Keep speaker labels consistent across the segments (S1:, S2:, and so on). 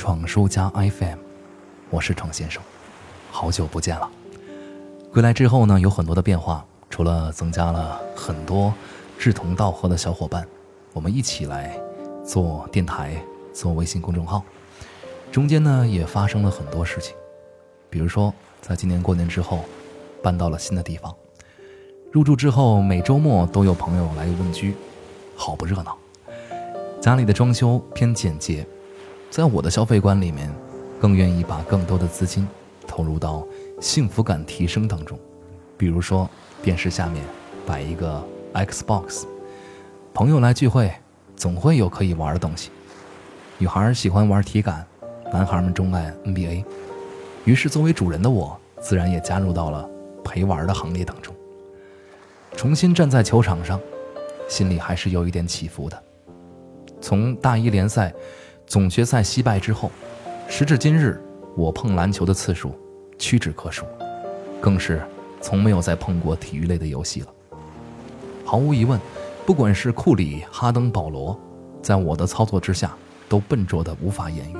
S1: 闯书家 FM》，我是闯先生，好久不见了。归来之后呢，有很多的变化，除了增加了很多志同道合的小伙伴，我们一起来做电台、做微信公众号。中间呢，也发生了很多事情，比如说，在今年过年之后，搬到了新的地方，入住之后，每周末都有朋友来问居。好不热闹，家里的装修偏简洁，在我的消费观里面，更愿意把更多的资金投入到幸福感提升当中。比如说，电视下面摆一个 Xbox，朋友来聚会总会有可以玩的东西。女孩喜欢玩体感，男孩们钟爱 NBA，于是作为主人的我，自然也加入到了陪玩的行列当中。重新站在球场上。心里还是有一点起伏的。从大一联赛总决赛惜败之后，时至今日，我碰篮球的次数屈指可数，更是从没有再碰过体育类的游戏了。毫无疑问，不管是库里、哈登、保罗，在我的操作之下都笨拙的无法言喻。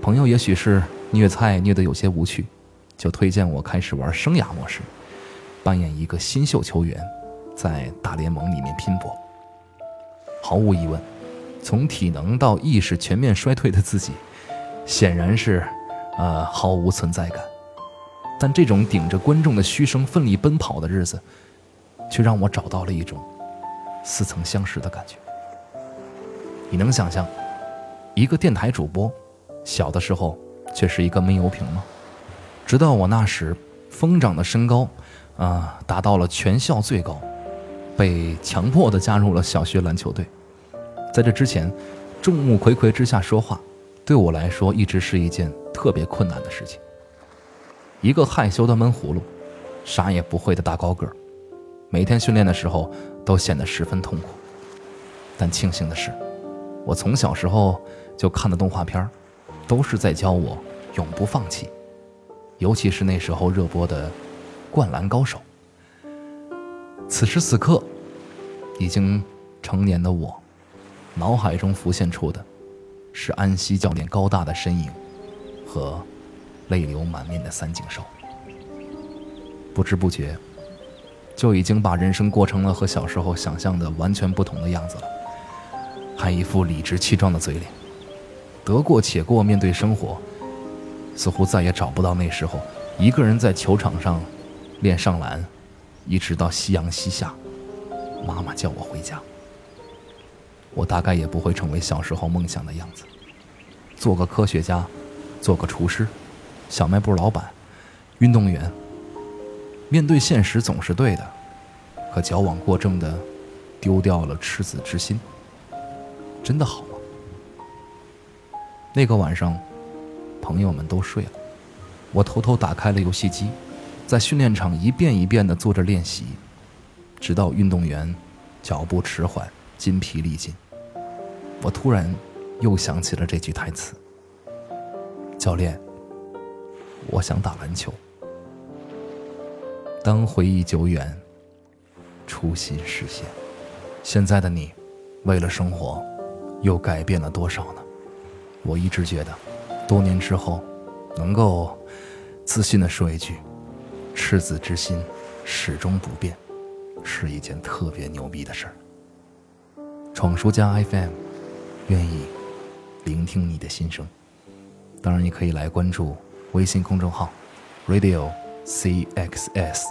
S1: 朋友也许是虐菜虐得有些无趣，就推荐我开始玩生涯模式，扮演一个新秀球员。在大联盟里面拼搏，毫无疑问，从体能到意识全面衰退的自己，显然是，呃，毫无存在感。但这种顶着观众的嘘声奋力奔跑的日子，却让我找到了一种似曾相识的感觉。你能想象，一个电台主播，小的时候却是一个闷油瓶吗？直到我那时疯长的身高，啊，达到了全校最高。被强迫的加入了小学篮球队，在这之前，众目睽睽之下说话，对我来说一直是一件特别困难的事情。一个害羞的闷葫芦，啥也不会的大高个，每天训练的时候都显得十分痛苦。但庆幸的是，我从小时候就看的动画片都是在教我永不放弃，尤其是那时候热播的《灌篮高手》。此时此刻，已经成年的我，脑海中浮现出的，是安西教练高大的身影，和泪流满面的三井寿。不知不觉，就已经把人生过成了和小时候想象的完全不同的样子了，还一副理直气壮的嘴脸，得过且过面对生活，似乎再也找不到那时候一个人在球场上练上篮。一直到夕阳西下，妈妈叫我回家。我大概也不会成为小时候梦想的样子，做个科学家，做个厨师，小卖部老板，运动员。面对现实总是对的，可矫枉过正的丢掉了赤子之心，真的好吗？那个晚上，朋友们都睡了，我偷偷打开了游戏机。在训练场一遍一遍地做着练习，直到运动员脚步迟缓、筋疲力尽。我突然又想起了这句台词：“教练，我想打篮球。”当回忆久远，初心实现，现在的你，为了生活，又改变了多少呢？我一直觉得，多年之后，能够自信地说一句。赤子之心始终不变，是一件特别牛逼的事儿。闯书家 FM，愿意聆听你的心声。当然，你可以来关注微信公众号 Radio CXS，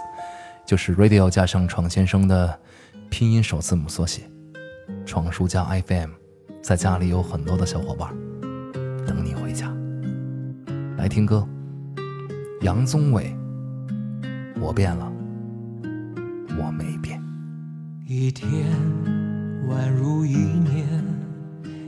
S1: 就是 Radio 加上闯先生的拼音首字母缩写。闯书家 FM，在家里有很多的小伙伴等你回家。来听歌，杨宗纬。我变了，我没变。
S2: 一天宛如一年，